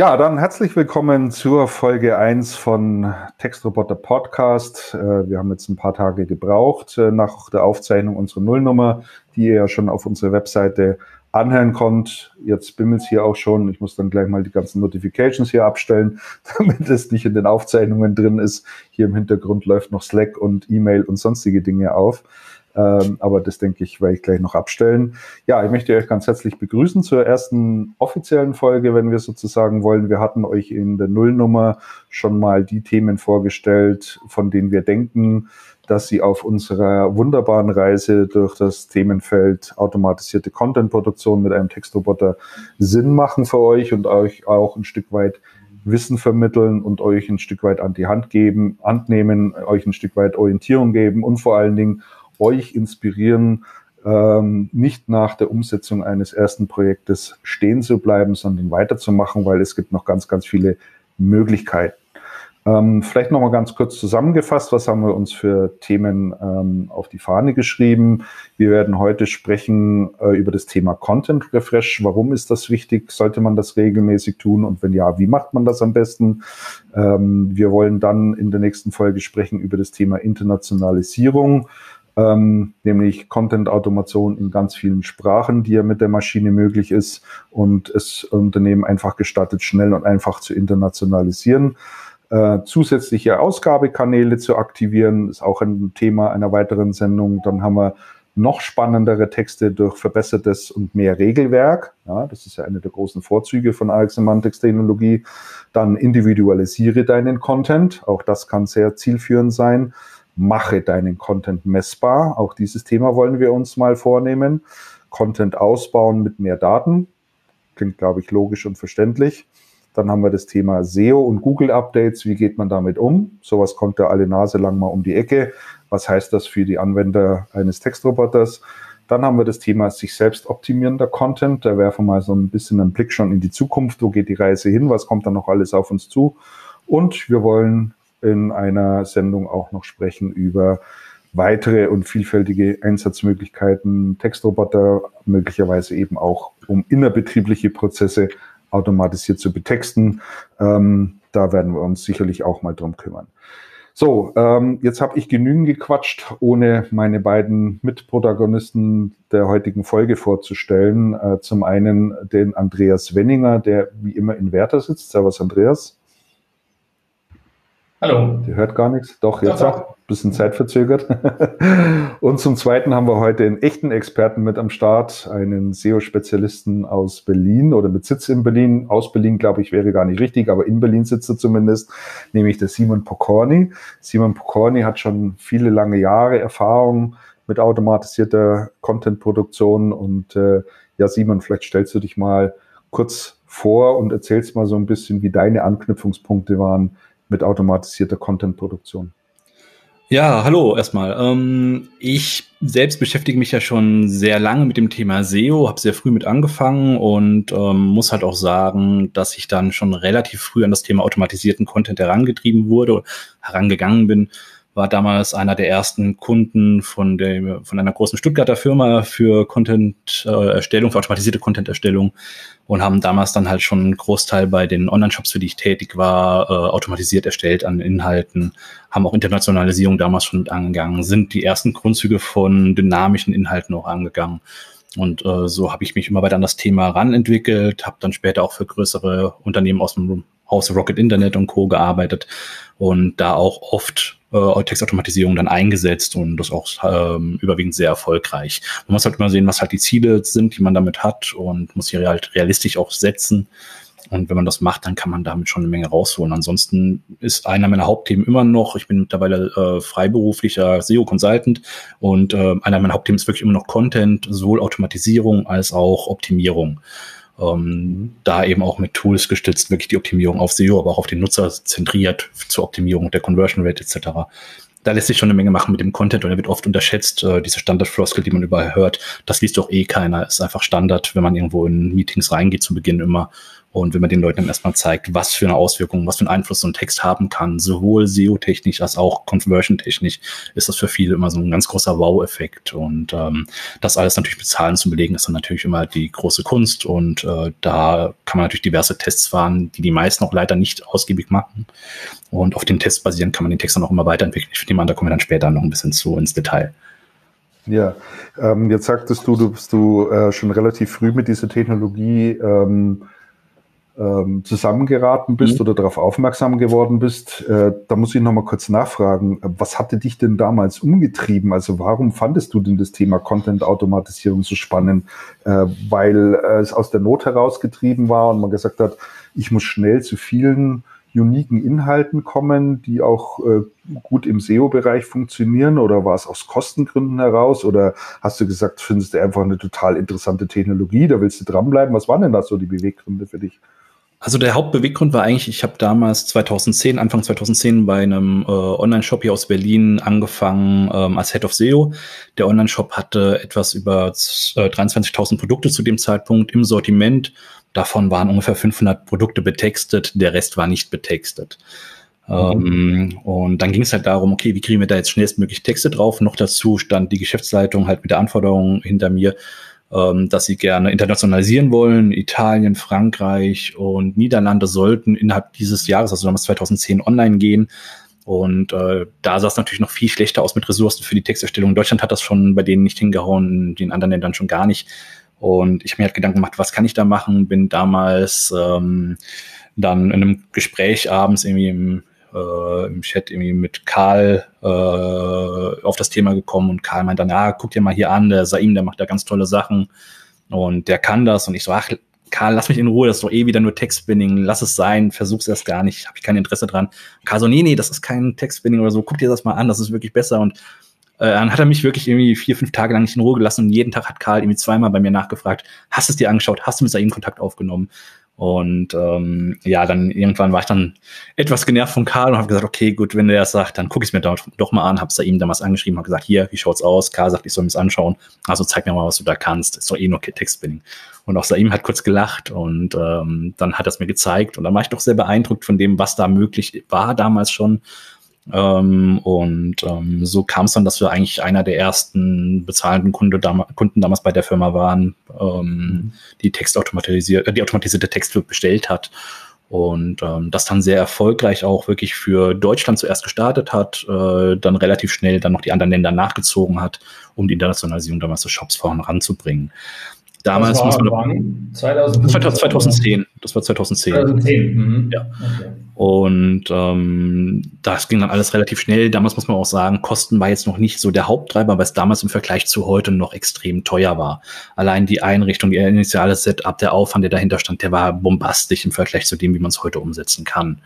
Ja, dann herzlich willkommen zur Folge 1 von Textroboter Podcast. Äh, wir haben jetzt ein paar Tage gebraucht äh, nach der Aufzeichnung unserer Nullnummer, die ihr ja schon auf unserer Webseite anhören konnt. Jetzt bimmelt es hier auch schon. Ich muss dann gleich mal die ganzen Notifications hier abstellen, damit es nicht in den Aufzeichnungen drin ist. Hier im Hintergrund läuft noch Slack und E-Mail und sonstige Dinge auf. Ähm, aber das denke ich, werde ich gleich noch abstellen. Ja, ich möchte euch ganz herzlich begrüßen zur ersten offiziellen Folge, wenn wir sozusagen wollen. Wir hatten euch in der Nullnummer schon mal die Themen vorgestellt, von denen wir denken, dass sie auf unserer wunderbaren Reise durch das Themenfeld automatisierte Contentproduktion mit einem Textroboter Sinn machen für euch und euch auch ein Stück weit Wissen vermitteln und euch ein Stück weit an die Hand geben, Hand nehmen, euch ein Stück weit Orientierung geben und vor allen Dingen euch inspirieren, ähm, nicht nach der Umsetzung eines ersten Projektes stehen zu bleiben, sondern weiterzumachen, weil es gibt noch ganz, ganz viele Möglichkeiten. Ähm, vielleicht nochmal ganz kurz zusammengefasst, was haben wir uns für Themen ähm, auf die Fahne geschrieben? Wir werden heute sprechen äh, über das Thema Content Refresh. Warum ist das wichtig? Sollte man das regelmäßig tun? Und wenn ja, wie macht man das am besten? Ähm, wir wollen dann in der nächsten Folge sprechen über das Thema Internationalisierung ähm, nämlich Content-Automation in ganz vielen Sprachen, die ja mit der Maschine möglich ist und es Unternehmen einfach gestattet, schnell und einfach zu internationalisieren. Äh, zusätzliche Ausgabekanäle zu aktivieren, ist auch ein Thema einer weiteren Sendung. Dann haben wir noch spannendere Texte durch verbessertes und mehr Regelwerk. Ja, das ist ja eine der großen Vorzüge von Alex Semantics Technologie. Dann individualisiere deinen Content. Auch das kann sehr zielführend sein mache deinen Content messbar. Auch dieses Thema wollen wir uns mal vornehmen. Content ausbauen mit mehr Daten. Klingt, glaube ich, logisch und verständlich. Dann haben wir das Thema SEO und Google Updates. Wie geht man damit um? Sowas kommt ja alle Nase lang mal um die Ecke. Was heißt das für die Anwender eines Textroboters? Dann haben wir das Thema sich selbst optimierender Content. Da werfen wir mal so ein bisschen einen Blick schon in die Zukunft. Wo geht die Reise hin? Was kommt da noch alles auf uns zu? Und wir wollen in einer Sendung auch noch sprechen über weitere und vielfältige Einsatzmöglichkeiten, Textroboter, möglicherweise eben auch, um innerbetriebliche Prozesse automatisiert zu betexten. Ähm, da werden wir uns sicherlich auch mal drum kümmern. So, ähm, jetzt habe ich genügend gequatscht, ohne meine beiden Mitprotagonisten der heutigen Folge vorzustellen. Äh, zum einen den Andreas Wenninger, der wie immer in Werther sitzt. Servus, Andreas. Hallo. Der hört gar nichts. Doch, jetzt doch, doch. Bisschen zeitverzögert. Und zum Zweiten haben wir heute einen echten Experten mit am Start, einen SEO-Spezialisten aus Berlin oder mit Sitz in Berlin. Aus Berlin, glaube ich, wäre gar nicht richtig, aber in Berlin sitzt er zumindest, nämlich der Simon Pokorny. Simon Pokorny hat schon viele lange Jahre Erfahrung mit automatisierter Content-Produktion. Und äh, ja, Simon, vielleicht stellst du dich mal kurz vor und erzählst mal so ein bisschen, wie deine Anknüpfungspunkte waren mit automatisierter Content-Produktion? Ja, hallo erstmal. Ähm, ich selbst beschäftige mich ja schon sehr lange mit dem Thema SEO, habe sehr früh mit angefangen und ähm, muss halt auch sagen, dass ich dann schon relativ früh an das Thema automatisierten Content herangetrieben wurde, herangegangen bin war damals einer der ersten Kunden von, der, von einer großen Stuttgarter Firma für Content-Erstellung, für automatisierte Content-Erstellung und haben damals dann halt schon einen Großteil bei den Online-Shops, für die ich tätig war, äh, automatisiert erstellt an Inhalten, haben auch Internationalisierung damals schon mit angegangen, sind die ersten Grundzüge von dynamischen Inhalten auch angegangen. Und äh, so habe ich mich immer weiter an das Thema ranentwickelt, habe dann später auch für größere Unternehmen aus dem Haus Rocket Internet und Co. gearbeitet und da auch oft äh, Textautomatisierung dann eingesetzt und das auch ähm, überwiegend sehr erfolgreich. Man muss halt immer sehen, was halt die Ziele sind, die man damit hat und muss sie halt realistisch auch setzen. Und wenn man das macht, dann kann man damit schon eine Menge rausholen. Ansonsten ist einer meiner Hauptthemen immer noch, ich bin mittlerweile äh, freiberuflicher SEO-Consultant und äh, einer meiner Hauptthemen ist wirklich immer noch Content, sowohl Automatisierung als auch Optimierung ähm, da eben auch mit Tools gestützt, wirklich die Optimierung auf SEO, aber auch auf den Nutzer zentriert zur Optimierung der Conversion Rate etc. Da lässt sich schon eine Menge machen mit dem Content und er wird oft unterschätzt, äh, diese Standard-Floskel, die man überall hört. Das liest doch eh keiner. Ist einfach Standard, wenn man irgendwo in Meetings reingeht zu Beginn immer. Und wenn man den Leuten dann erstmal zeigt, was für eine Auswirkung, was für einen Einfluss so ein Text haben kann, sowohl SEO-technisch als auch Conversion-technisch, ist das für viele immer so ein ganz großer Wow-Effekt. Und ähm, das alles natürlich mit Zahlen zu belegen, ist dann natürlich immer die große Kunst. Und äh, da kann man natürlich diverse Tests fahren, die die meisten auch leider nicht ausgiebig machen. Und auf den Tests basierend kann man den Text dann auch immer weiterentwickeln. Ich an, da kommen wir dann später noch ein bisschen zu ins Detail. Ja, ähm, jetzt sagtest du, du bist du äh, schon relativ früh mit dieser Technologie ähm, ähm, zusammengeraten bist mhm. oder darauf aufmerksam geworden bist, äh, da muss ich nochmal kurz nachfragen, was hatte dich denn damals umgetrieben? Also warum fandest du denn das Thema Content-Automatisierung so spannend? Äh, weil äh, es aus der Not herausgetrieben war und man gesagt hat, ich muss schnell zu vielen uniken Inhalten kommen, die auch äh, gut im SEO-Bereich funktionieren? Oder war es aus Kostengründen heraus? Oder hast du gesagt, findest du einfach eine total interessante Technologie, da willst du dranbleiben? Was waren denn da so die Beweggründe für dich? Also der Hauptbeweggrund war eigentlich, ich habe damals 2010, Anfang 2010 bei einem äh, Online-Shop hier aus Berlin angefangen ähm, als Head of SEO. Der Online-Shop hatte etwas über äh, 23.000 Produkte zu dem Zeitpunkt im Sortiment. Davon waren ungefähr 500 Produkte betextet, der Rest war nicht betextet. Mhm. Ähm, und dann ging es halt darum, okay, wie kriegen wir da jetzt schnellstmöglich Texte drauf? Noch dazu stand die Geschäftsleitung halt mit der Anforderung hinter mir, ähm, dass sie gerne internationalisieren wollen. Italien, Frankreich und Niederlande sollten innerhalb dieses Jahres, also damals 2010, online gehen. Und äh, da sah es natürlich noch viel schlechter aus mit Ressourcen für die Texterstellung. Deutschland hat das schon bei denen nicht hingehauen, den anderen Ländern schon gar nicht. Und ich habe mir halt Gedanken gemacht, was kann ich da machen? Bin damals ähm, dann in einem Gespräch abends irgendwie im äh, im Chat irgendwie mit Karl äh, auf das Thema gekommen und Karl meint dann, ja, guck dir mal hier an, der Saim, der macht da ganz tolle Sachen und der kann das und ich so, ach, Karl, lass mich in Ruhe, das ist doch eh wieder nur Textspinning, lass es sein, versuch's erst gar nicht, habe ich kein Interesse dran. Und Karl so, nee, nee, das ist kein Textspinning oder so, guck dir das mal an, das ist wirklich besser und äh, dann hat er mich wirklich irgendwie vier, fünf Tage lang nicht in Ruhe gelassen und jeden Tag hat Karl irgendwie zweimal bei mir nachgefragt, hast du es dir angeschaut, hast du mit Saim Kontakt aufgenommen? Und ähm, ja, dann irgendwann war ich dann etwas genervt von Karl und habe gesagt, okay, gut, wenn der das sagt, dann gucke ich es mir doch, doch mal an. Habe es da ihm damals angeschrieben, habe gesagt, hier, wie schaut's aus? Karl sagt, ich soll mir das anschauen. Also zeig mir mal, was du da kannst. Ist doch eh nur Textspinning. Und auch Saim hat kurz gelacht und ähm, dann hat er es mir gezeigt. Und dann war ich doch sehr beeindruckt von dem, was da möglich war damals schon. Ähm, und ähm, so kam es dann, dass wir eigentlich einer der ersten bezahlenden Kunde dam Kunden damals bei der Firma waren, ähm, die Textautomatisiert, äh, die automatisierte Texte bestellt hat. Und ähm, das dann sehr erfolgreich auch wirklich für Deutschland zuerst gestartet hat, äh, dann relativ schnell dann noch die anderen Länder nachgezogen hat, um die Internationalisierung damals des Shops voranzubringen. Damals das war, muss man 2010. 2010. Das war 2010. 2010. Mhm. Ja. Okay. Und ähm, das ging dann alles relativ schnell. Damals muss man auch sagen, Kosten war jetzt noch nicht so der Haupttreiber, weil es damals im Vergleich zu heute noch extrem teuer war. Allein die Einrichtung, ihr initiales Setup, der Aufwand, der dahinter stand, der war bombastisch im Vergleich zu dem, wie man es heute umsetzen kann.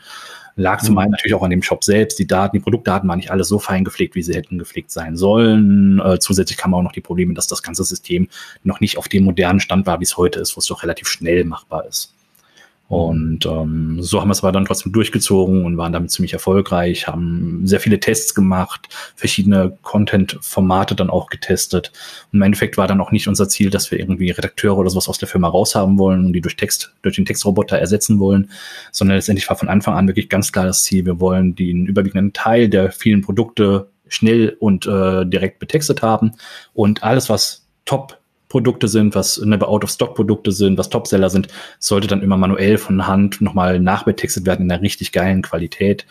Lag zum mhm. einen natürlich auch an dem Shop selbst. Die Daten, die Produktdaten waren nicht alle so fein gepflegt, wie sie hätten gepflegt sein sollen. Äh, zusätzlich kam auch noch die Probleme, dass das ganze System noch nicht auf dem modernen Stand war, wie es heute ist, wo es doch relativ schnell machbar ist. Und ähm, so haben wir es aber dann trotzdem durchgezogen und waren damit ziemlich erfolgreich, haben sehr viele Tests gemacht, verschiedene Content-Formate dann auch getestet. Und im Endeffekt war dann auch nicht unser Ziel, dass wir irgendwie Redakteure oder sowas aus der Firma raushaben wollen und die durch Text, durch den Textroboter ersetzen wollen, sondern letztendlich war von Anfang an wirklich ganz klar das Ziel, wir wollen den überwiegenden Teil der vielen Produkte schnell und äh, direkt betextet haben und alles, was top Produkte sind, was never out of stock Produkte sind, was Topseller sind, sollte dann immer manuell von Hand nochmal nachbetextet werden in einer richtig geilen Qualität,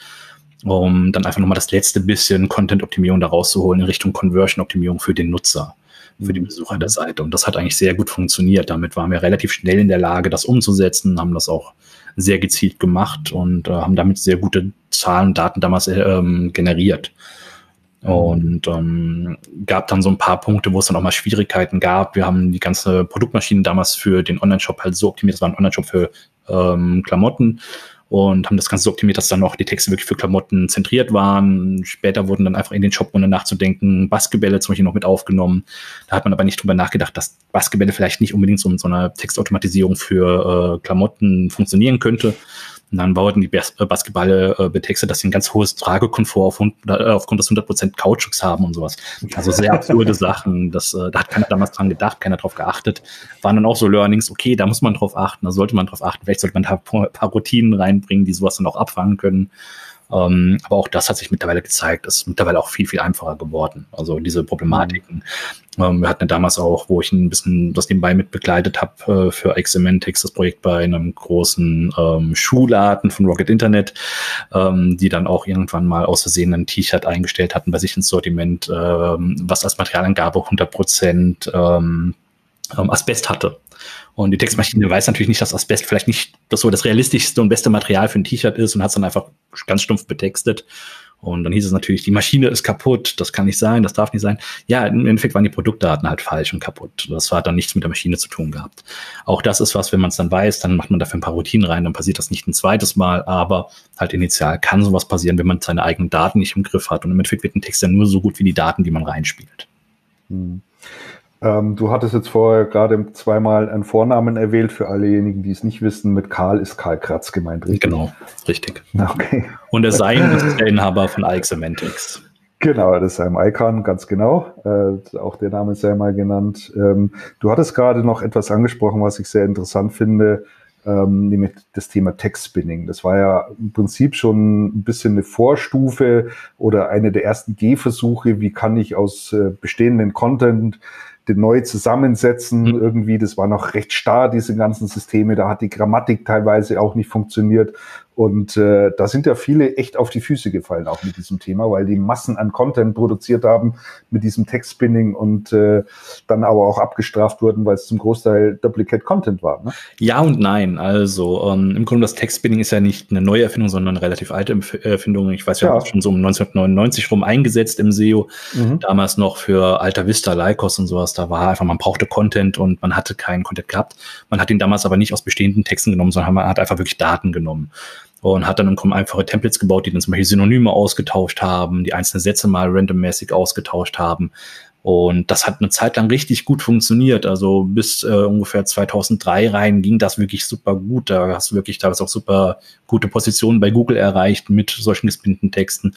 um dann einfach nochmal das letzte bisschen Content-Optimierung da rauszuholen in Richtung Conversion-Optimierung für den Nutzer, für den Besucher der Seite. Und das hat eigentlich sehr gut funktioniert. Damit waren wir relativ schnell in der Lage, das umzusetzen, haben das auch sehr gezielt gemacht und äh, haben damit sehr gute Zahlen und Daten damals äh, ähm, generiert. Und ähm, gab dann so ein paar Punkte, wo es dann auch mal Schwierigkeiten gab. Wir haben die ganze Produktmaschine damals für den Online-Shop halt so optimiert, das war ein Online-Shop für ähm, Klamotten und haben das Ganze so optimiert, dass dann noch die Texte wirklich für Klamotten zentriert waren. Später wurden dann einfach in den Shop, ohne nachzudenken, Basketbälle zum Beispiel noch mit aufgenommen. Da hat man aber nicht drüber nachgedacht, dass Basketbälle vielleicht nicht unbedingt so in so einer Textautomatisierung für äh, Klamotten funktionieren könnte. Und dann wurden die Bas äh, äh, betextet, dass sie ein ganz hohes Tragekomfort auf, äh, aufgrund des 100% Kautschuks haben und sowas. Also sehr absurde Sachen. Das, äh, da hat keiner damals dran gedacht, keiner drauf geachtet. Waren dann auch so Learnings, okay, da muss man drauf achten, da sollte man drauf achten. Vielleicht sollte man da ein paar Routinen reinbringen, die sowas dann auch abfangen können. Ähm, aber auch das hat sich mittlerweile gezeigt, ist mittlerweile auch viel, viel einfacher geworden. Also diese Problematiken. Ähm, wir hatten ja damals auch, wo ich ein bisschen das nebenbei mit begleitet habe äh, für Xemantics, das Projekt bei einem großen ähm, Schuhladen von Rocket Internet, ähm, die dann auch irgendwann mal aus Versehen ein T-Shirt eingestellt hatten bei sich ins Sortiment, ähm, was als Materialangabe 100 Prozent ähm, ähm, Asbest hatte. Und die Textmaschine weiß natürlich nicht, dass Asbest vielleicht nicht das so das realistischste und beste Material für ein T-Shirt ist und hat es dann einfach ganz stumpf betextet. Und dann hieß es natürlich, die Maschine ist kaputt, das kann nicht sein, das darf nicht sein. Ja, im Endeffekt waren die Produktdaten halt falsch und kaputt. Das hat dann nichts mit der Maschine zu tun gehabt. Auch das ist was, wenn man es dann weiß, dann macht man dafür ein paar Routinen rein, dann passiert das nicht ein zweites Mal, aber halt initial kann sowas passieren, wenn man seine eigenen Daten nicht im Griff hat. Und im Endeffekt wird ein Text ja nur so gut wie die Daten, die man reinspielt. Hm. Ähm, du hattest jetzt vorher gerade zweimal einen Vornamen erwählt für allejenigen, die es nicht wissen. Mit Karl ist Karl Kratz gemeint, richtig? Genau, richtig. Okay. Und der Sein ist der Inhaber von Ike Semantics. Genau, das ist ein Icon, ganz genau. Äh, auch der Name ist ja mal genannt. Ähm, du hattest gerade noch etwas angesprochen, was ich sehr interessant finde, ähm, nämlich das Thema Text-Spinning. Das war ja im Prinzip schon ein bisschen eine Vorstufe oder eine der ersten Gehversuche, wie kann ich aus äh, bestehenden Content den neu zusammensetzen. Mhm. Irgendwie, das war noch recht starr, diese ganzen Systeme. Da hat die Grammatik teilweise auch nicht funktioniert. Und äh, da sind ja viele echt auf die Füße gefallen, auch mit diesem Thema, weil die Massen an Content produziert haben mit diesem Text-Spinning und äh, dann aber auch abgestraft wurden, weil es zum Großteil Duplicate Content war. Ne? Ja und nein. Also ähm, im Grunde das Text-Spinning ist ja nicht eine neue Erfindung, sondern eine relativ alte Erfindung. Ich weiß ja, ja. schon so um 1999 rum eingesetzt im SEO. Mhm. Damals noch für Alta Vista, Lycos und sowas. Da war einfach, man brauchte Content und man hatte keinen Content gehabt. Man hat ihn damals aber nicht aus bestehenden Texten genommen, sondern man hat einfach wirklich Daten genommen und hat dann einfache Templates gebaut, die dann zum Beispiel Synonyme ausgetauscht haben, die einzelnen Sätze mal randommäßig ausgetauscht haben. Und das hat eine Zeit lang richtig gut funktioniert. Also bis äh, ungefähr 2003 rein ging das wirklich super gut. Da hast du wirklich teilweise auch super gute Positionen bei Google erreicht mit solchen gespinnten Texten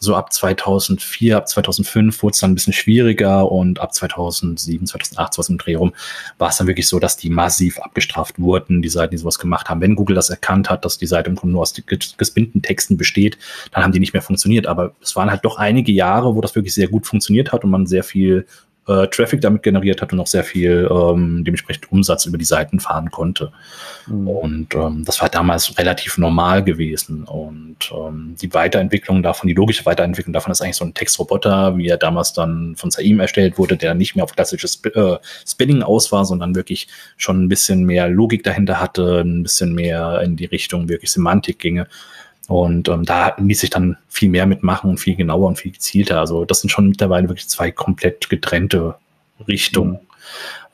so ab 2004, ab 2005 wurde es dann ein bisschen schwieriger und ab 2007, 2008, so was im Dreh rum, war es dann wirklich so, dass die massiv abgestraft wurden, die Seiten, die sowas gemacht haben. Wenn Google das erkannt hat, dass die Seite im Grunde nur aus gespinnten Texten besteht, dann haben die nicht mehr funktioniert. Aber es waren halt doch einige Jahre, wo das wirklich sehr gut funktioniert hat und man sehr viel äh, Traffic damit generiert hat und auch sehr viel ähm, dementsprechend Umsatz über die Seiten fahren konnte. Mhm. Und ähm, das war damals relativ normal gewesen. Und ähm, die Weiterentwicklung davon, die logische Weiterentwicklung davon ist eigentlich so ein Textroboter, wie er damals dann von Saim erstellt wurde, der nicht mehr auf klassisches Sp äh, Spinning aus war, sondern wirklich schon ein bisschen mehr Logik dahinter hatte, ein bisschen mehr in die Richtung wirklich Semantik ginge. Und ähm, da ließ sich dann viel mehr mitmachen und viel genauer und viel gezielter. Also das sind schon mittlerweile wirklich zwei komplett getrennte Richtungen.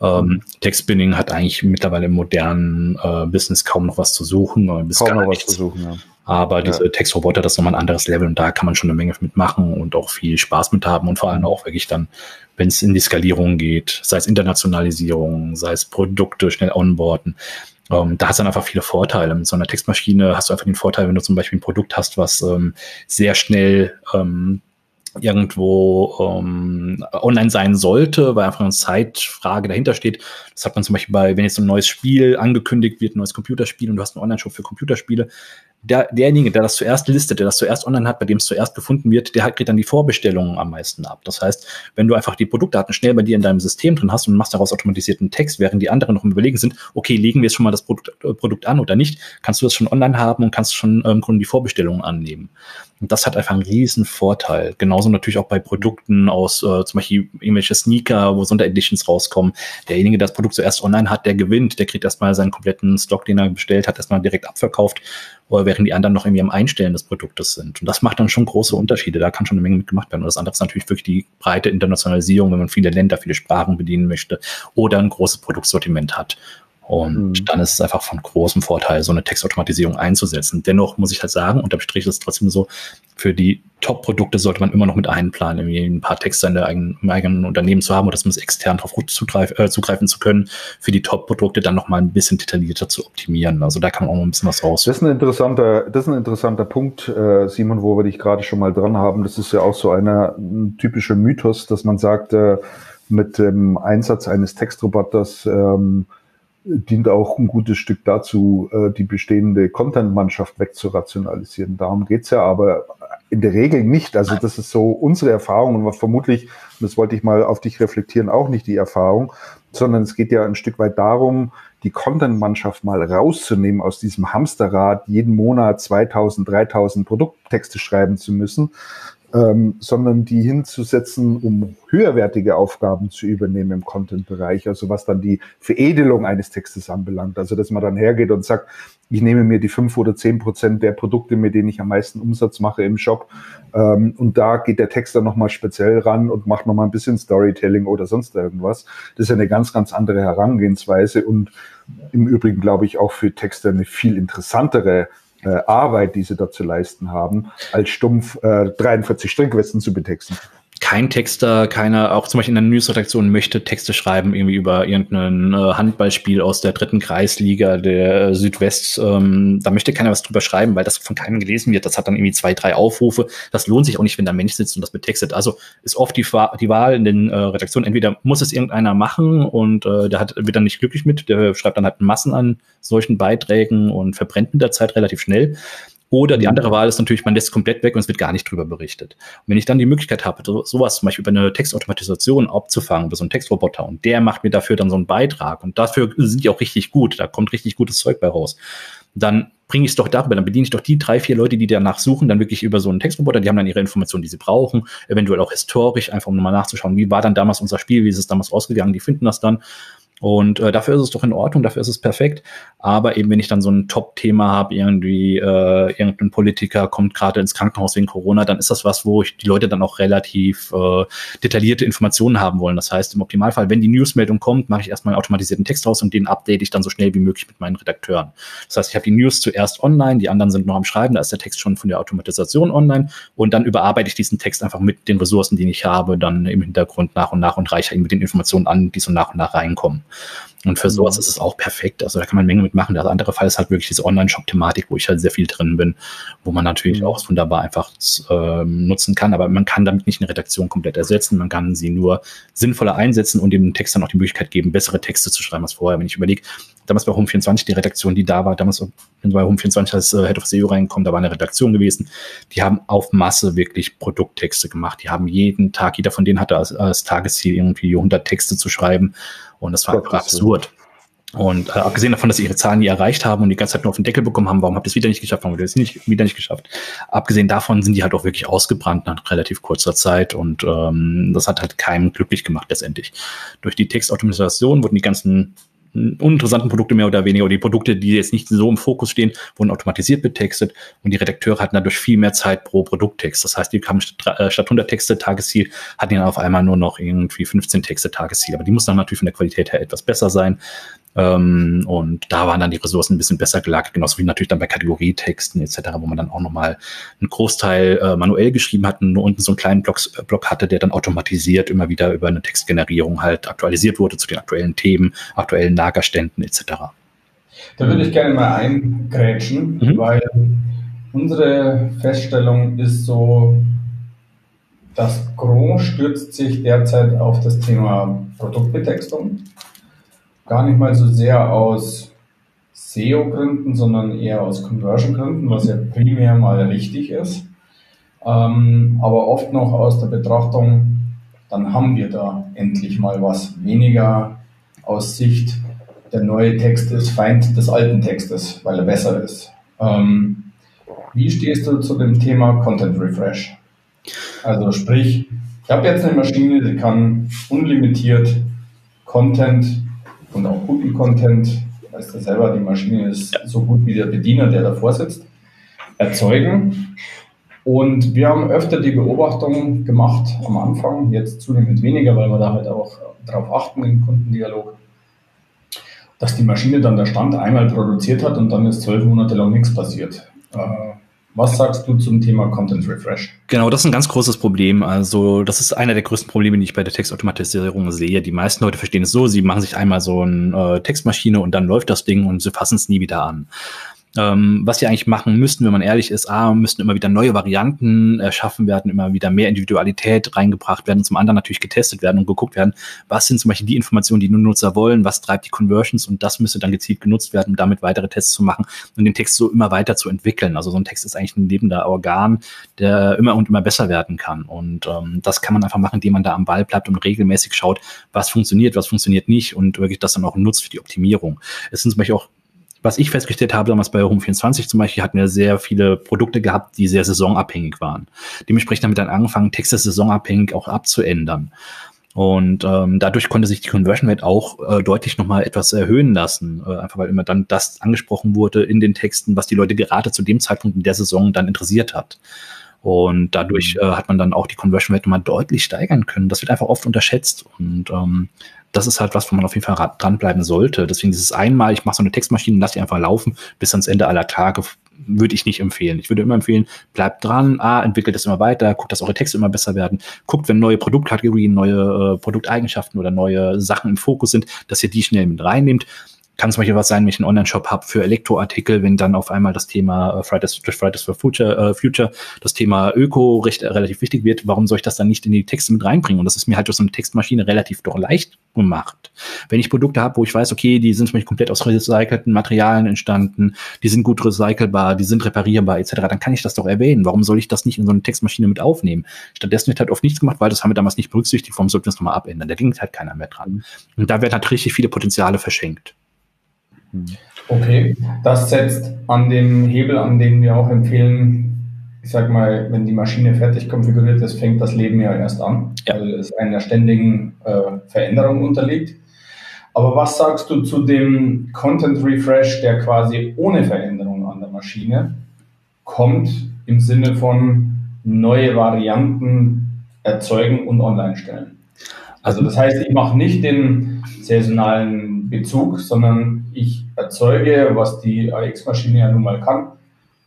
Ähm, Textspinning hat eigentlich mittlerweile im modernen äh, Business kaum noch was zu suchen. Äh, bis kaum noch was zu suchen, ja. Aber diese ja. Textroboter, das ist nochmal ein anderes Level und da kann man schon eine Menge mitmachen und auch viel Spaß mit haben und vor allem auch wirklich dann, wenn es in die Skalierung geht, sei es Internationalisierung, sei es Produkte schnell onboarden, ähm, da hast du dann einfach viele Vorteile. Mit so einer Textmaschine hast du einfach den Vorteil, wenn du zum Beispiel ein Produkt hast, was ähm, sehr schnell ähm, irgendwo ähm, online sein sollte, weil einfach eine Zeitfrage dahinter steht. Das hat man zum Beispiel bei, wenn jetzt ein neues Spiel angekündigt wird, ein neues Computerspiel und du hast einen Online-Shop für Computerspiele, der, derjenige, der das zuerst listet, der das zuerst online hat, bei dem es zuerst gefunden wird, der kriegt dann die Vorbestellungen am meisten ab. Das heißt, wenn du einfach die Produktdaten schnell bei dir in deinem System drin hast und machst daraus automatisierten Text, während die anderen noch im Überlegen sind, okay, legen wir jetzt schon mal das Produkt, äh, Produkt an oder nicht, kannst du das schon online haben und kannst schon ähm, im Grunde die Vorbestellungen annehmen. Und das hat einfach einen riesen Vorteil. Genauso natürlich auch bei Produkten aus äh, zum Beispiel irgendwelche Sneaker, wo Sondereditions rauskommen. Derjenige, der das Produkt zuerst online hat, der gewinnt. Der kriegt erstmal seinen kompletten Stock, den er bestellt hat, erstmal direkt abverkauft, oder während die anderen noch irgendwie am Einstellen des Produktes sind. Und das macht dann schon große Unterschiede. Da kann schon eine Menge mitgemacht werden. Und das andere ist natürlich wirklich die breite Internationalisierung, wenn man viele Länder, viele Sprachen bedienen möchte oder ein großes Produktsortiment hat. Und mhm. dann ist es einfach von großem Vorteil, so eine Textautomatisierung einzusetzen. Dennoch muss ich halt sagen, unterm Strich ist es trotzdem so, für die Top-Produkte sollte man immer noch mit einplanen, irgendwie ein paar Texte in der eigenen, im eigenen Unternehmen zu haben oder zumindest extern darauf gut zugreif, äh, zugreifen zu können, für die Top-Produkte dann nochmal ein bisschen detaillierter zu optimieren. Also da kann man auch noch ein bisschen was raus. Das ist ein interessanter, das ist ein interessanter Punkt, äh, Simon, wo wir dich gerade schon mal dran haben. Das ist ja auch so einer, ein typischer Mythos, dass man sagt, äh, mit dem Einsatz eines Textroboters ähm, dient auch ein gutes Stück dazu, äh, die bestehende Content-Mannschaft wegzurationalisieren. Darum geht's ja aber in der Regel nicht. Also das ist so unsere Erfahrung und vermutlich, das wollte ich mal auf dich reflektieren, auch nicht die Erfahrung, sondern es geht ja ein Stück weit darum, die Content-Mannschaft mal rauszunehmen aus diesem Hamsterrad, jeden Monat 2000, 3000 Produkttexte schreiben zu müssen, ähm, sondern die hinzusetzen, um höherwertige Aufgaben zu übernehmen im Content-Bereich, also was dann die Veredelung eines Textes anbelangt. Also dass man dann hergeht und sagt, ich nehme mir die fünf oder zehn Prozent der Produkte, mit denen ich am meisten Umsatz mache im Shop, ähm, und da geht der Text dann nochmal speziell ran und macht nochmal ein bisschen Storytelling oder sonst irgendwas. Das ist eine ganz, ganz andere Herangehensweise und im Übrigen glaube ich auch für Texte eine viel interessantere äh, Arbeit, die sie da zu leisten haben, als stumpf äh, 43 Strickwesten zu betexten kein Texter, keiner, auch zum Beispiel in der Newsredaktion möchte Texte schreiben, irgendwie über irgendein äh, Handballspiel aus der dritten Kreisliga der äh, Südwest. Ähm, da möchte keiner was drüber schreiben, weil das von keinem gelesen wird. Das hat dann irgendwie zwei, drei Aufrufe. Das lohnt sich auch nicht, wenn da Mensch sitzt und das betextet. Also ist oft die, die Wahl in den äh, Redaktionen, entweder muss es irgendeiner machen und äh, der hat, wird dann nicht glücklich mit, der schreibt dann halt Massen an solchen Beiträgen und verbrennt mit der Zeit relativ schnell. Oder die andere Wahl ist natürlich, man lässt es komplett weg und es wird gar nicht drüber berichtet. Und wenn ich dann die Möglichkeit habe, so, sowas zum Beispiel über eine Textautomatisation abzufangen, über so einen Textroboter und der macht mir dafür dann so einen Beitrag und dafür sind die auch richtig gut, da kommt richtig gutes Zeug bei raus, dann bringe ich es doch darüber, dann bediene ich doch die drei, vier Leute, die danach suchen, dann wirklich über so einen Textroboter, die haben dann ihre Informationen, die sie brauchen, eventuell auch historisch, einfach um nochmal nachzuschauen, wie war dann damals unser Spiel, wie ist es damals ausgegangen, die finden das dann und äh, dafür ist es doch in Ordnung, dafür ist es perfekt. Aber eben, wenn ich dann so ein Top-Thema habe, irgendwie äh, irgendein Politiker kommt gerade ins Krankenhaus wegen Corona, dann ist das was, wo ich die Leute dann auch relativ äh, detaillierte Informationen haben wollen. Das heißt, im Optimalfall, wenn die Newsmeldung kommt, mache ich erstmal einen automatisierten Text raus und den update ich dann so schnell wie möglich mit meinen Redakteuren. Das heißt, ich habe die News zuerst online, die anderen sind noch am Schreiben, da ist der Text schon von der Automatisation online und dann überarbeite ich diesen Text einfach mit den Ressourcen, die ich habe, dann im Hintergrund nach und nach und reiche ihn mit den Informationen an, die so nach und nach reinkommen. Und für sowas mhm. ist es auch perfekt. Also da kann man Menge mitmachen. Der andere Fall ist halt wirklich diese Online-Shop-Thematik, wo ich halt sehr viel drin bin, wo man natürlich mhm. auch wunderbar einfach äh, nutzen kann. Aber man kann damit nicht eine Redaktion komplett ersetzen. Man kann sie nur sinnvoller einsetzen und dem Text dann auch die Möglichkeit geben, bessere Texte zu schreiben als vorher. Wenn ich überlege, damals bei Home24, die Redaktion, die da war, damals bei Home24 als äh, Head of SEO reingekommen, da war eine Redaktion gewesen, die haben auf Masse wirklich Produkttexte gemacht. Die haben jeden Tag, jeder von denen hatte als, als Tagesziel irgendwie 100 Texte zu schreiben und das war einfach absurd. Und äh, abgesehen davon, dass sie ihre Zahlen nie erreicht haben und die ganze Zeit nur auf den Deckel bekommen haben, warum habt ihr es wieder nicht geschafft, warum habt ihr es nicht, wieder nicht geschafft? Abgesehen davon sind die halt auch wirklich ausgebrannt nach relativ kurzer Zeit und ähm, das hat halt keinem glücklich gemacht letztendlich. Durch die Textautomatisation wurden die ganzen uninteressanten Produkte mehr oder weniger, oder die Produkte, die jetzt nicht so im Fokus stehen, wurden automatisiert betextet und die Redakteure hatten dadurch viel mehr Zeit pro Produkttext. Das heißt, die kamen statt, äh, statt 100 Texte Tagesziel, hatten dann auf einmal nur noch irgendwie 15 Texte Tagesziel. Aber die mussten dann natürlich von der Qualität her etwas besser sein. Ähm, und da waren dann die Ressourcen ein bisschen besser gelagert, genauso wie natürlich dann bei Kategorietexten etc., wo man dann auch nochmal einen Großteil äh, manuell geschrieben hat und nur unten so einen kleinen Block, äh, Block hatte, der dann automatisiert immer wieder über eine Textgenerierung halt aktualisiert wurde zu den aktuellen Themen, aktuellen Lagerständen etc. Da würde ich gerne mal eingrätschen, mhm. weil unsere Feststellung ist so, das Gros stürzt sich derzeit auf das Thema Produktbetextung gar nicht mal so sehr aus SEO-Gründen, sondern eher aus Conversion-Gründen, was ja primär mal richtig ist. Ähm, aber oft noch aus der Betrachtung, dann haben wir da endlich mal was. Weniger aus Sicht, der neue Text ist Feind des alten Textes, weil er besser ist. Ähm, wie stehst du zu dem Thema Content Refresh? Also sprich, ich habe jetzt eine Maschine, die kann unlimitiert Content und auch guten Content, weißt du selber, die Maschine ist so gut wie der Bediener, der davor sitzt, erzeugen. Und wir haben öfter die Beobachtung gemacht am Anfang, jetzt zunehmend weniger, weil wir da halt auch darauf achten im Kundendialog, dass die Maschine dann der Stand einmal produziert hat und dann ist zwölf Monate lang nichts passiert. Was sagst du zum Thema Content Refresh? Genau, das ist ein ganz großes Problem. Also, das ist einer der größten Probleme, die ich bei der Textautomatisierung sehe. Die meisten Leute verstehen es so, sie machen sich einmal so eine äh, Textmaschine und dann läuft das Ding und sie fassen es nie wieder an ähm, was sie eigentlich machen müssten, wenn man ehrlich ist, A, müssten immer wieder neue Varianten erschaffen werden, immer wieder mehr Individualität reingebracht werden, zum anderen natürlich getestet werden und geguckt werden, was sind zum Beispiel die Informationen, die nur Nutzer wollen, was treibt die Conversions und das müsste dann gezielt genutzt werden, um damit weitere Tests zu machen und den Text so immer weiter zu entwickeln. Also so ein Text ist eigentlich ein lebender Organ, der immer und immer besser werden kann. Und ähm, das kann man einfach machen, indem man da am Ball bleibt und regelmäßig schaut, was funktioniert, was funktioniert nicht und wirklich das dann auch nutzt für die Optimierung. Es sind zum Beispiel auch was ich festgestellt habe, damals bei Home24 zum Beispiel, hatten wir sehr viele Produkte gehabt, die sehr saisonabhängig waren. Dementsprechend haben wir dann angefangen, Texte saisonabhängig auch abzuändern. Und ähm, dadurch konnte sich die Conversion Rate auch äh, deutlich nochmal etwas erhöhen lassen. Äh, einfach weil immer dann das angesprochen wurde in den Texten, was die Leute gerade zu dem Zeitpunkt in der Saison dann interessiert hat. Und dadurch mhm. äh, hat man dann auch die Conversion Rate nochmal deutlich steigern können. Das wird einfach oft unterschätzt. Und ähm, das ist halt was, wo man auf jeden Fall dranbleiben sollte. Deswegen dieses einmal, ich mache so eine Textmaschine, lass die einfach laufen bis ans Ende aller Tage, würde ich nicht empfehlen. Ich würde immer empfehlen, bleibt dran, ah, entwickelt das immer weiter, guckt, dass eure Texte immer besser werden, guckt, wenn neue Produktkategorien, neue äh, Produkteigenschaften oder neue Sachen im Fokus sind, dass ihr die schnell mit reinnehmt kann zum Beispiel was sein, wenn ich einen Online-Shop habe für Elektroartikel, wenn dann auf einmal das Thema äh, Fridays, Fridays for Future, äh, Future, das Thema Öko recht, relativ wichtig wird, warum soll ich das dann nicht in die Texte mit reinbringen? Und das ist mir halt durch so eine Textmaschine relativ doch leicht gemacht. Wenn ich Produkte habe, wo ich weiß, okay, die sind zum Beispiel komplett aus recycelten Materialien entstanden, die sind gut recycelbar, die sind reparierbar etc., dann kann ich das doch erwähnen. Warum soll ich das nicht in so eine Textmaschine mit aufnehmen? Stattdessen wird halt oft nichts gemacht, weil das haben wir damals nicht berücksichtigt, warum sollten wir das nochmal abändern? Da denkt halt keiner mehr dran. Und da werden halt richtig viele Potenziale verschenkt. Okay, das setzt an dem Hebel, an dem wir auch empfehlen, ich sag mal, wenn die Maschine fertig konfiguriert ist, fängt das Leben ja erst an, ja. weil es einer ständigen äh, Veränderung unterliegt. Aber was sagst du zu dem Content Refresh, der quasi ohne Veränderung an der Maschine kommt, im Sinne von neue Varianten erzeugen und online stellen? Also das heißt, ich mache nicht den saisonalen Bezug, sondern ich erzeuge, was die AX-Maschine ja nun mal kann,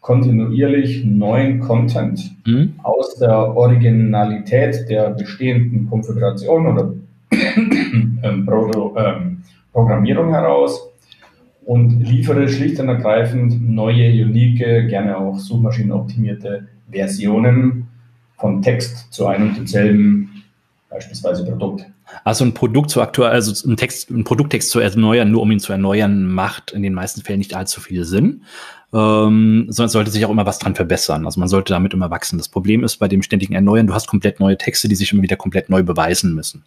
kontinuierlich neuen Content mhm. aus der Originalität der bestehenden Konfiguration oder ähm, Pro ähm, Programmierung heraus und liefere schlicht und ergreifend neue, unique, gerne auch suchmaschinenoptimierte Versionen von Text zu einem und demselben beispielsweise Produkt. Also ein Produkt zu aktuell, also ein Text, ein Produkttext zu erneuern, nur um ihn zu erneuern, macht in den meisten Fällen nicht allzu viel Sinn ähm, sondern es sollte sich auch immer was dran verbessern. Also man sollte damit immer wachsen. Das Problem ist bei dem ständigen Erneuern, du hast komplett neue Texte, die sich immer wieder komplett neu beweisen müssen.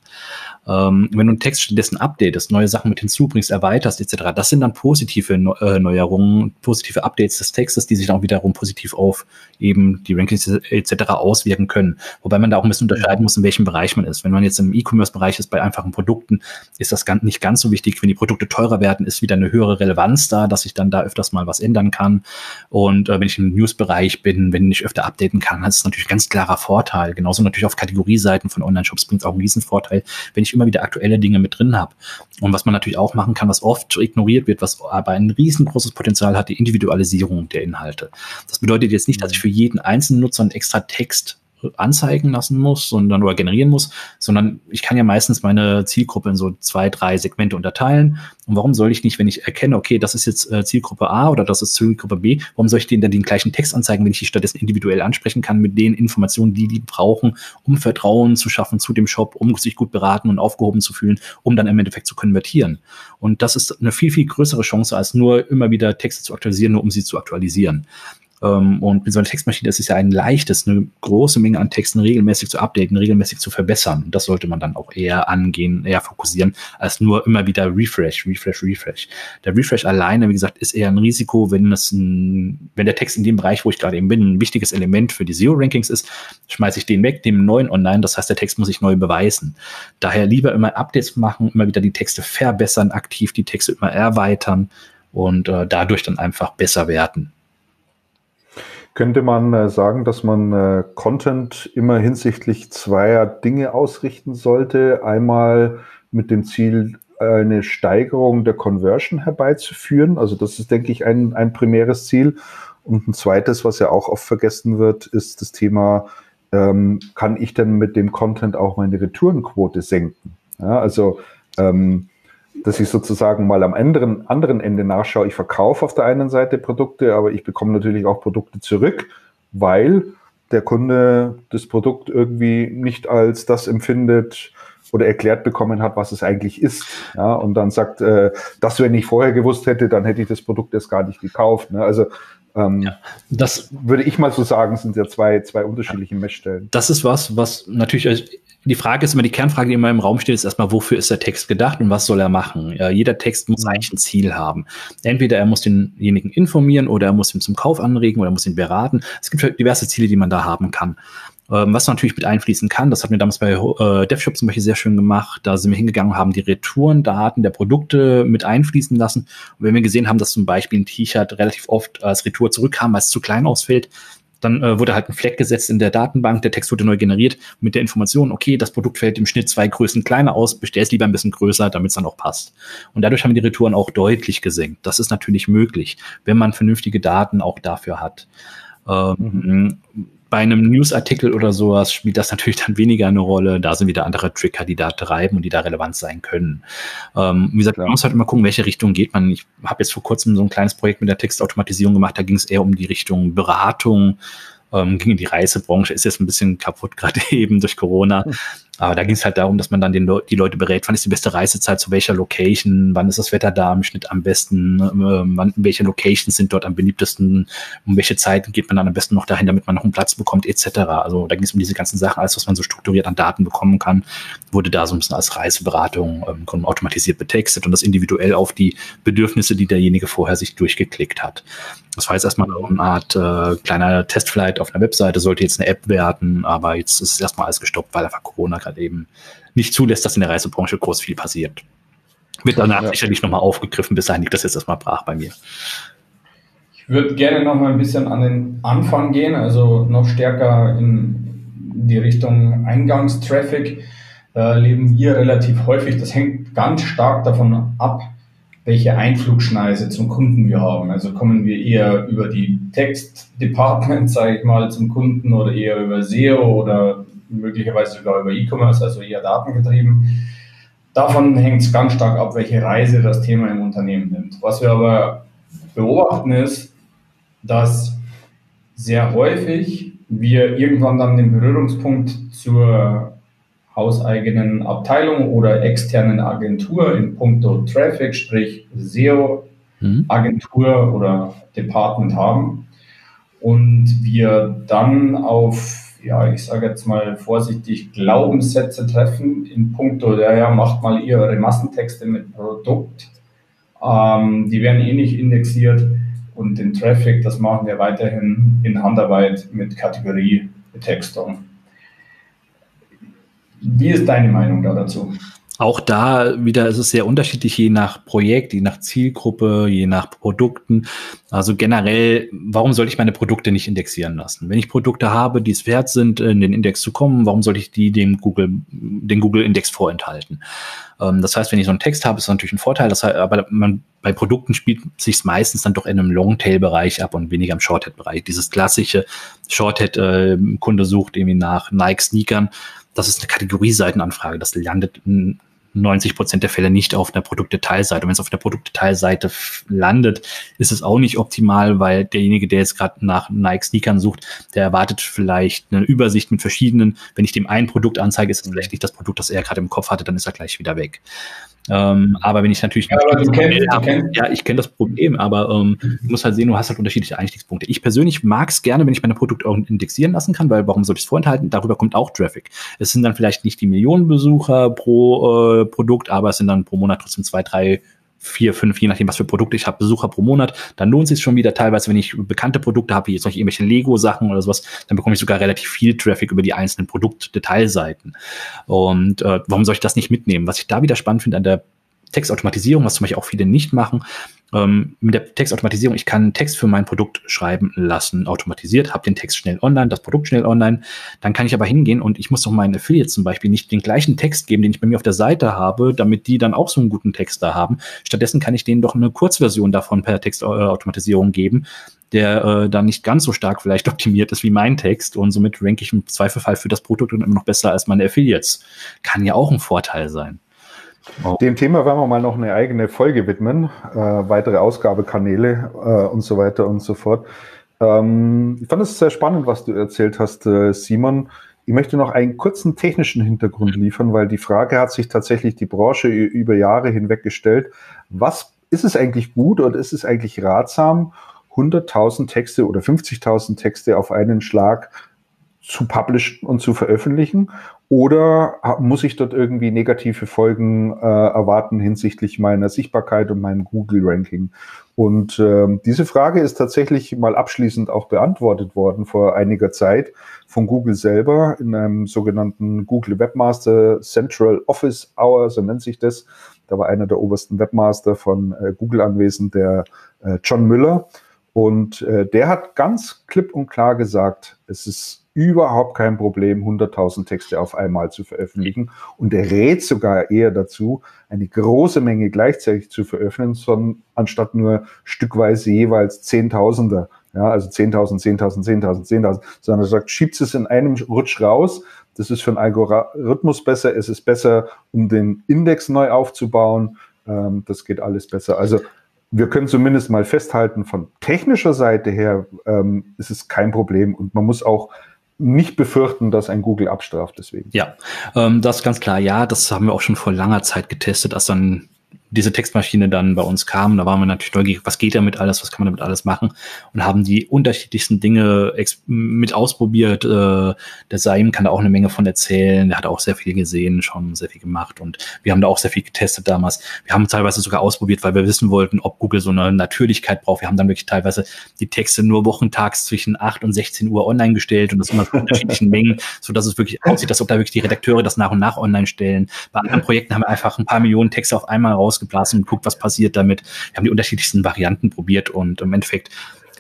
Ähm, wenn du einen Text stattdessen updatest, neue Sachen mit hinzubringst, erweiterst etc., das sind dann positive Neu äh, Neuerungen, positive Updates des Textes, die sich dann auch wiederum positiv auf eben die Rankings etc. auswirken können. Wobei man da auch ein bisschen unterscheiden muss, in welchem Bereich man ist. Wenn man jetzt im E-Commerce-Bereich ist, bei einfachen Produkten, ist das nicht ganz so wichtig. Wenn die Produkte teurer werden, ist wieder eine höhere Relevanz da, dass sich dann da öfters mal was ändern kann. Und äh, wenn ich im News-Bereich bin, wenn ich öfter updaten kann, das ist natürlich ein ganz klarer Vorteil. Genauso natürlich auf Kategorieseiten von Online-Shops bringt es auch einen riesen Vorteil, wenn ich immer wieder aktuelle Dinge mit drin habe. Und was man natürlich auch machen kann, was oft ignoriert wird, was aber ein riesengroßes Potenzial hat, die Individualisierung der Inhalte. Das bedeutet jetzt nicht, dass ich für jeden einzelnen Nutzer einen extra Text anzeigen lassen muss, sondern oder generieren muss, sondern ich kann ja meistens meine Zielgruppe in so zwei, drei Segmente unterteilen. Und warum soll ich nicht, wenn ich erkenne, okay, das ist jetzt äh, Zielgruppe A oder das ist Zielgruppe B, warum soll ich denen dann den gleichen Text anzeigen, wenn ich die stattdessen individuell ansprechen kann mit den Informationen, die die brauchen, um Vertrauen zu schaffen zu dem Shop, um sich gut beraten und aufgehoben zu fühlen, um dann im Endeffekt zu konvertieren. Und das ist eine viel, viel größere Chance, als nur immer wieder Texte zu aktualisieren, nur um sie zu aktualisieren. Ähm, und mit so einer Textmaschine ist es ja ein leichtes, eine große Menge an Texten regelmäßig zu updaten, regelmäßig zu verbessern. Das sollte man dann auch eher angehen, eher fokussieren, als nur immer wieder Refresh, Refresh, Refresh. Der Refresh alleine, wie gesagt, ist eher ein Risiko, wenn es ein, wenn der Text in dem Bereich, wo ich gerade eben bin, ein wichtiges Element für die SEO-Rankings ist, schmeiße ich den weg, einen neuen online. Das heißt, der Text muss sich neu beweisen. Daher lieber immer Updates machen, immer wieder die Texte verbessern, aktiv die Texte immer erweitern und äh, dadurch dann einfach besser werden. Könnte man äh, sagen, dass man äh, Content immer hinsichtlich zweier Dinge ausrichten sollte? Einmal mit dem Ziel, eine Steigerung der Conversion herbeizuführen. Also das ist, denke ich, ein, ein primäres Ziel. Und ein zweites, was ja auch oft vergessen wird, ist das Thema, ähm, kann ich denn mit dem Content auch meine Retourenquote senken? Ja, also ähm, dass ich sozusagen mal am anderen, anderen Ende nachschaue. Ich verkaufe auf der einen Seite Produkte, aber ich bekomme natürlich auch Produkte zurück, weil der Kunde das Produkt irgendwie nicht als das empfindet oder erklärt bekommen hat, was es eigentlich ist. Ja, und dann sagt, äh, das, wenn ich vorher gewusst hätte, dann hätte ich das Produkt erst gar nicht gekauft. Ne? Also ähm, ja, das würde ich mal so sagen, sind ja zwei, zwei unterschiedliche Messstellen. Das ist was, was natürlich, die Frage ist immer, die Kernfrage, die immer im Raum steht, ist erstmal, wofür ist der Text gedacht und was soll er machen? Ja, jeder Text muss eigentlich ein Ziel haben. Entweder er muss denjenigen informieren oder er muss ihn zum Kauf anregen oder er muss ihn beraten. Es gibt diverse Ziele, die man da haben kann. Ähm, was natürlich mit einfließen kann, das hat mir damals bei äh, DevShop zum Beispiel sehr schön gemacht. Da sind wir hingegangen und haben die Retourendaten der Produkte mit einfließen lassen. Und wenn wir gesehen haben, dass zum Beispiel ein T-Shirt relativ oft als Retour zurückkam, weil es zu klein ausfällt, dann äh, wurde halt ein Fleck gesetzt in der Datenbank, der Text wurde neu generiert mit der Information, okay, das Produkt fällt im Schnitt zwei Größen kleiner aus, bestell es lieber ein bisschen größer, damit es dann auch passt. Und dadurch haben wir die Retouren auch deutlich gesenkt. Das ist natürlich möglich, wenn man vernünftige Daten auch dafür hat. Ähm, mhm bei einem Newsartikel oder sowas spielt das natürlich dann weniger eine Rolle. Da sind wieder andere Trigger, die da treiben und die da relevant sein können. Ähm, wie gesagt, man muss halt immer gucken, welche Richtung geht man. Ich habe jetzt vor kurzem so ein kleines Projekt mit der Textautomatisierung gemacht. Da ging es eher um die Richtung Beratung, ähm, ging in die Reisebranche, ist jetzt ein bisschen kaputt gerade eben durch Corona. Aber da ging es halt darum, dass man dann den Le die Leute berät, wann ist die beste Reisezeit zu welcher Location, wann ist das Wetter da im Schnitt am besten, äh, wann, welche Locations sind dort am beliebtesten, um welche Zeiten geht man dann am besten noch dahin, damit man noch einen Platz bekommt, etc. Also da ging es um diese ganzen Sachen, alles, was man so strukturiert an Daten bekommen kann, wurde da so ein bisschen als Reiseberatung ähm, automatisiert betextet und das individuell auf die Bedürfnisse, die derjenige vorher sich durchgeklickt hat. Das war jetzt erstmal eine Art äh, kleiner Testflight auf einer Webseite, sollte jetzt eine App werden, aber jetzt ist erstmal alles gestoppt, weil einfach Corona gerade eben nicht zulässt, dass in der Reisebranche groß viel passiert. Wird danach ja. sicherlich nochmal aufgegriffen, bis dahin liegt das jetzt erstmal brach bei mir. Ich würde gerne noch mal ein bisschen an den Anfang gehen, also noch stärker in die Richtung Eingangstraffic. Da leben wir relativ häufig. Das hängt ganz stark davon ab, welche Einflugschneise zum Kunden wir haben. Also kommen wir eher über die Text-Department, sage ich mal, zum Kunden oder eher über SEO oder möglicherweise sogar über E-Commerce, also eher datengetrieben. Davon hängt es ganz stark ab, welche Reise das Thema im Unternehmen nimmt. Was wir aber beobachten ist, dass sehr häufig wir irgendwann dann den Berührungspunkt zur hauseigenen Abteilung oder externen Agentur in puncto Traffic, sprich SEO-Agentur mhm. oder Department haben und wir dann auf, ja, ich sage jetzt mal vorsichtig, Glaubenssätze treffen in puncto, ja, ja, macht mal ihr eure Massentexte mit Produkt. Ähm, die werden eh nicht indexiert und den Traffic, das machen wir weiterhin in Handarbeit mit Kategoriebetextung. Wie ist deine Meinung da dazu? Auch da wieder ist es sehr unterschiedlich, je nach Projekt, je nach Zielgruppe, je nach Produkten. Also generell, warum soll ich meine Produkte nicht indexieren lassen? Wenn ich Produkte habe, die es wert sind, in den Index zu kommen, warum soll ich die dem Google, den Google-Index vorenthalten? Ähm, das heißt, wenn ich so einen Text habe, ist das natürlich ein Vorteil. Das heißt, aber man, bei Produkten spielt sich meistens dann doch in einem Longtail-Bereich ab und weniger im Shorthead-Bereich. Dieses klassische Shorthead-Kunde äh, sucht irgendwie nach Nike-Sneakern das ist eine Kategorieseitenanfrage. Das landet 90 Prozent der Fälle nicht auf einer Produktdetailseite. Und wenn es auf der Produktdetailseite landet, ist es auch nicht optimal, weil derjenige, der jetzt gerade nach Nike-Sneakern sucht, der erwartet vielleicht eine Übersicht mit verschiedenen. Wenn ich dem ein Produkt anzeige, ist es vielleicht nicht das Produkt, das er gerade im Kopf hatte, dann ist er gleich wieder weg. Ähm, aber wenn ich natürlich ja, aber kennst, kennst. ja, ich kenne das Problem, aber ähm, du musst halt sehen, du hast halt unterschiedliche Einstiegspunkte. Ich persönlich mag es gerne, wenn ich meine Produkte auch indexieren lassen kann, weil warum soll ich es vorenthalten? Darüber kommt auch Traffic. Es sind dann vielleicht nicht die Millionen Besucher pro äh, Produkt, aber es sind dann pro Monat trotzdem zwei, drei vier, fünf, je nachdem, was für Produkte ich habe, Besucher pro Monat, dann lohnt es sich schon wieder teilweise, wenn ich bekannte Produkte habe, wie jetzt noch irgendwelche Lego-Sachen oder sowas, dann bekomme ich sogar relativ viel Traffic über die einzelnen Produktdetailseiten. Und äh, warum soll ich das nicht mitnehmen? Was ich da wieder spannend finde an der Textautomatisierung, was zum Beispiel auch viele nicht machen. Ähm, mit der Textautomatisierung, ich kann Text für mein Produkt schreiben lassen, automatisiert, habe den Text schnell online, das Produkt schnell online. Dann kann ich aber hingehen und ich muss doch meinen Affiliates zum Beispiel nicht den gleichen Text geben, den ich bei mir auf der Seite habe, damit die dann auch so einen guten Text da haben. Stattdessen kann ich denen doch eine Kurzversion davon per Textautomatisierung geben, der äh, dann nicht ganz so stark vielleicht optimiert ist wie mein Text und somit ranke ich im Zweifelfall für das Produkt immer noch besser als meine Affiliates. Kann ja auch ein Vorteil sein. Oh. Dem Thema werden wir mal noch eine eigene Folge widmen, äh, weitere Ausgabekanäle äh, und so weiter und so fort. Ähm, ich fand es sehr spannend, was du erzählt hast, äh, Simon. Ich möchte noch einen kurzen technischen Hintergrund liefern, weil die Frage hat sich tatsächlich die Branche über Jahre hinweg gestellt. Was ist es eigentlich gut oder ist es eigentlich ratsam, 100.000 Texte oder 50.000 Texte auf einen Schlag zu publishen und zu veröffentlichen? Oder muss ich dort irgendwie negative Folgen äh, erwarten hinsichtlich meiner Sichtbarkeit und meinem Google-Ranking? Und ähm, diese Frage ist tatsächlich mal abschließend auch beantwortet worden vor einiger Zeit von Google selber in einem sogenannten Google Webmaster Central Office Hour, so nennt sich das. Da war einer der obersten Webmaster von äh, Google anwesend, der äh, John Müller. Und äh, der hat ganz klipp und klar gesagt, es ist überhaupt kein Problem, 100.000 Texte auf einmal zu veröffentlichen. Und er rät sogar eher dazu, eine große Menge gleichzeitig zu veröffentlichen, sondern anstatt nur stückweise jeweils Zehntausender, ja, also 10.000, 10.000, 10.000, 10.000, sondern er sagt, schiebt es in einem Rutsch raus. Das ist für einen Algorithmus besser. Es ist besser, um den Index neu aufzubauen. Ähm, das geht alles besser. Also wir können zumindest mal festhalten, von technischer Seite her ähm, ist es kein Problem und man muss auch nicht befürchten, dass ein Google abstraft deswegen. Ja, ähm, das ist ganz klar. Ja, das haben wir auch schon vor langer Zeit getestet, als dann diese Textmaschine dann bei uns kam, da waren wir natürlich neugierig, was geht damit alles, was kann man damit alles machen und haben die unterschiedlichsten Dinge mit ausprobiert. Äh, der Saim kann da auch eine Menge von erzählen, der hat auch sehr viel gesehen, schon sehr viel gemacht und wir haben da auch sehr viel getestet damals. Wir haben teilweise sogar ausprobiert, weil wir wissen wollten, ob Google so eine Natürlichkeit braucht. Wir haben dann wirklich teilweise die Texte nur wochentags zwischen 8 und 16 Uhr online gestellt und das immer in unterschiedlichen Mengen, so dass es wirklich aussieht, als ob da wirklich die Redakteure das nach und nach online stellen. Bei anderen Projekten haben wir einfach ein paar Millionen Texte auf einmal raus rausgeblasen und guckt, was passiert damit. Wir haben die unterschiedlichsten Varianten probiert und im Endeffekt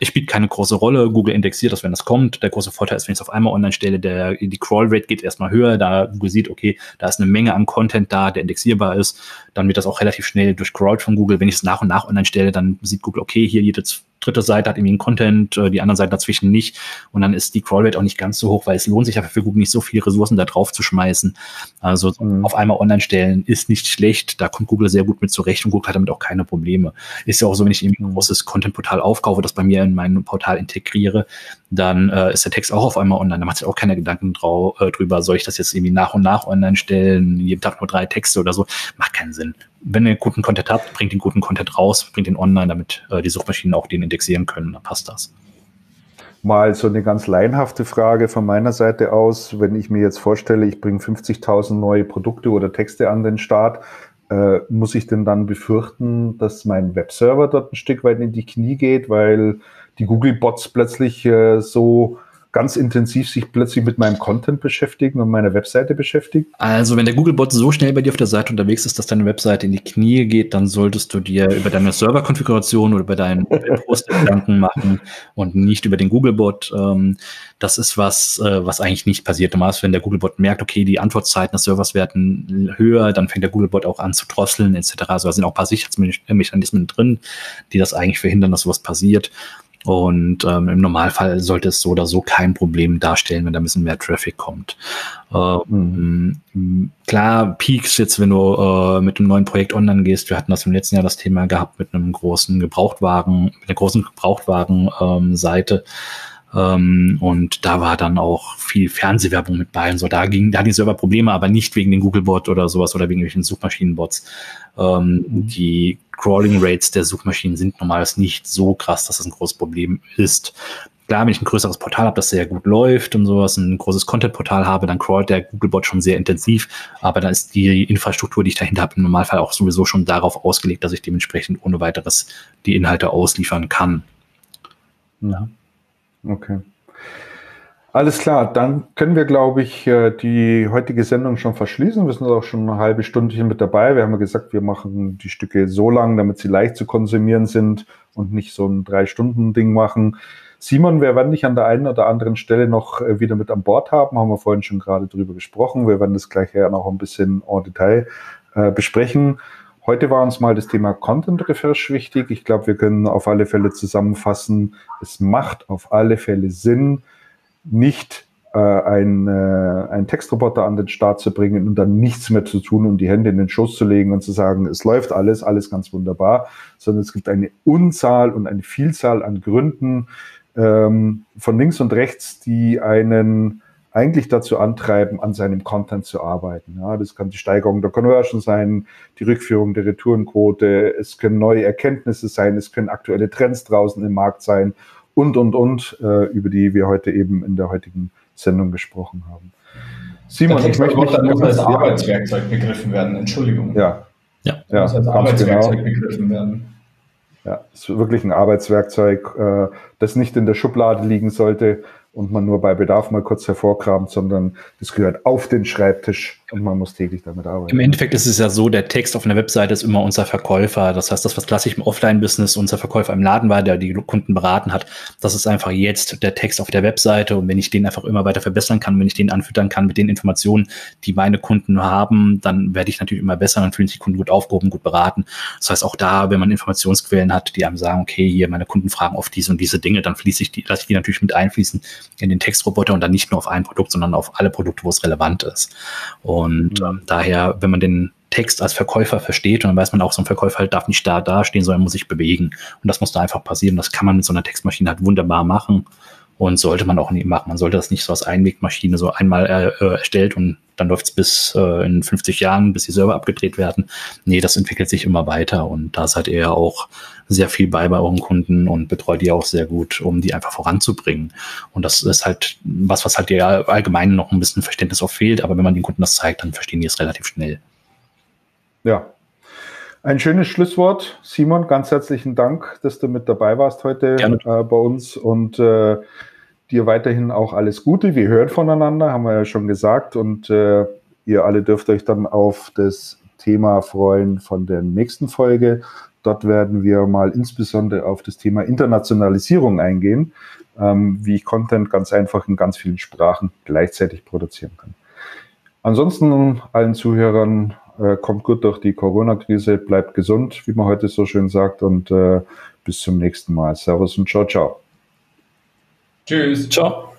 es spielt keine große Rolle. Google indexiert das, wenn das kommt. Der große Vorteil ist, wenn ich es auf einmal online stelle, der, die Crawl-Rate geht erstmal höher, da Google sieht, okay, da ist eine Menge an Content da, der indexierbar ist. Dann wird das auch relativ schnell durchcrawlt von Google. Wenn ich es nach und nach online stelle, dann sieht Google, okay, hier jede dritte Seite hat irgendwie einen Content, äh, die anderen Seiten dazwischen nicht. Und dann ist die Crawlrate auch nicht ganz so hoch, weil es lohnt sich einfach für Google nicht so viele Ressourcen da drauf zu schmeißen. Also mhm. auf einmal online stellen ist nicht schlecht. Da kommt Google sehr gut mit zurecht und Google hat damit auch keine Probleme. Ist ja auch so, wenn ich irgendwie ein großes Content-Portal aufkaufe, das bei mir in mein Portal integriere, dann äh, ist der Text auch auf einmal online. Da macht sich auch keine Gedanken drau äh, drüber, soll ich das jetzt irgendwie nach und nach online stellen, jeden Tag nur drei Texte oder so. Macht keinen Sinn. Wenn ihr guten Content habt, bringt den guten Content raus, bringt den online, damit äh, die Suchmaschinen auch den indexieren können, dann passt das. Mal so eine ganz laienhafte Frage von meiner Seite aus. Wenn ich mir jetzt vorstelle, ich bringe 50.000 neue Produkte oder Texte an den Start, äh, muss ich denn dann befürchten, dass mein Webserver dort ein Stück weit in die Knie geht, weil die Google-Bots plötzlich äh, so ganz intensiv sich plötzlich mit meinem Content beschäftigen und meiner Webseite beschäftigen? Also, wenn der Googlebot so schnell bei dir auf der Seite unterwegs ist, dass deine Webseite in die Knie geht, dann solltest du dir über deine Serverkonfiguration oder über deinen Post Gedanken machen und nicht über den Googlebot. Ähm, das ist was, äh, was eigentlich nicht passiert. Normalerweise, wenn der Googlebot merkt, okay, die Antwortzeiten des Servers werden höher, dann fängt der Googlebot auch an zu drosseln etc. Also da sind auch ein paar Sicherheitsmechanismen drin, die das eigentlich verhindern, dass sowas passiert. Und ähm, im Normalfall sollte es so oder so kein Problem darstellen, wenn da ein bisschen mehr Traffic kommt. Ähm, klar, Peaks jetzt, wenn du äh, mit einem neuen Projekt online gehst, wir hatten das im letzten Jahr das Thema gehabt mit einem großen Gebrauchtwagen, mit einer großen Gebrauchtwagen-Seite. Ähm, ähm, und da war dann auch viel Fernsehwerbung mit bei und so. Da ging, da hatten die Server Probleme, aber nicht wegen den Googlebot oder sowas oder wegen irgendwelchen Suchmaschinenbots. Ähm, mhm. Die Crawling Rates der Suchmaschinen sind normalerweise nicht so krass, dass das ein großes Problem ist. Klar, wenn ich ein größeres Portal habe, das sehr gut läuft und sowas, ein großes Content-Portal habe, dann crawlt der Googlebot schon sehr intensiv. Aber dann ist die Infrastruktur, die ich dahinter habe, im Normalfall auch sowieso schon darauf ausgelegt, dass ich dementsprechend ohne weiteres die Inhalte ausliefern kann. Ja. Okay. Alles klar, dann können wir, glaube ich, äh, die heutige Sendung schon verschließen. Wir sind auch schon eine halbe Stunde hier mit dabei. Wir haben ja gesagt, wir machen die Stücke so lang, damit sie leicht zu konsumieren sind und nicht so ein Drei-Stunden-Ding machen. Simon, wir werden dich an der einen oder anderen Stelle noch äh, wieder mit an Bord haben, haben wir vorhin schon gerade drüber gesprochen. Wir werden das gleich ja noch ein bisschen en Detail äh, besprechen. Heute war uns mal das Thema Content Refresh wichtig. Ich glaube, wir können auf alle Fälle zusammenfassen, es macht auf alle Fälle Sinn, nicht äh, ein, äh, einen Textroboter an den Start zu bringen und dann nichts mehr zu tun und die Hände in den Schoß zu legen und zu sagen, es läuft alles, alles ganz wunderbar, sondern es gibt eine Unzahl und eine Vielzahl an Gründen ähm, von links und rechts, die einen eigentlich dazu antreiben, an seinem Content zu arbeiten. Ja, das kann die Steigerung der Conversion sein, die Rückführung der Retourenquote, es können neue Erkenntnisse sein, es können aktuelle Trends draußen im Markt sein und, und, und, äh, über die wir heute eben in der heutigen Sendung gesprochen haben. Simon, ich möchte mich muss als Arbeitswerkzeug begriffen werden, Entschuldigung. Ja. Ja, ja muss als Arbeitswerkzeug genau. begriffen werden. Ja, es ist wirklich ein Arbeitswerkzeug, äh, das nicht in der Schublade liegen sollte, und man nur bei Bedarf mal kurz hervorkramt, sondern das gehört auf den Schreibtisch und man muss täglich damit arbeiten. Im Endeffekt ist es ja so, der Text auf einer Webseite ist immer unser Verkäufer. Das heißt, das, was klassisch im Offline-Business unser Verkäufer im Laden war, der die Kunden beraten hat, das ist einfach jetzt der Text auf der Webseite. Und wenn ich den einfach immer weiter verbessern kann, wenn ich den anfüttern kann mit den Informationen, die meine Kunden haben, dann werde ich natürlich immer besser, dann fühlen sich die Kunden gut aufgehoben, gut beraten. Das heißt, auch da, wenn man Informationsquellen hat, die einem sagen, okay, hier meine Kunden fragen oft diese und diese Dinge, dann fließe ich die, lasse ich die natürlich mit einfließen in den Textroboter und dann nicht nur auf ein Produkt, sondern auf alle Produkte, wo es relevant ist. Und mhm. daher, wenn man den Text als Verkäufer versteht und dann weiß man auch, so ein Verkäufer halt darf nicht da dastehen, sondern muss sich bewegen. Und das muss da einfach passieren. Das kann man mit so einer Textmaschine halt wunderbar machen und sollte man auch nie machen. Man sollte das nicht so als Einwegmaschine so einmal äh, erstellt und dann läuft es bis äh, in 50 Jahren, bis die Server abgedreht werden. Nee, das entwickelt sich immer weiter und da seid ihr auch sehr viel bei bei euren Kunden und betreut die auch sehr gut, um die einfach voranzubringen. Und das ist halt was, was halt ja allgemein noch ein bisschen Verständnis auch fehlt, aber wenn man den Kunden das zeigt, dann verstehen die es relativ schnell. Ja. Ein schönes Schlusswort. Simon, ganz herzlichen Dank, dass du mit dabei warst heute äh, bei uns und äh, dir weiterhin auch alles Gute. Wir hören voneinander, haben wir ja schon gesagt. Und äh, ihr alle dürft euch dann auf das Thema freuen von der nächsten Folge. Dort werden wir mal insbesondere auf das Thema Internationalisierung eingehen, ähm, wie ich Content ganz einfach in ganz vielen Sprachen gleichzeitig produzieren kann. Ansonsten allen Zuhörern äh, kommt gut durch die Corona-Krise, bleibt gesund, wie man heute so schön sagt, und äh, bis zum nächsten Mal. Servus und ciao, ciao. Tschüss. Ciao.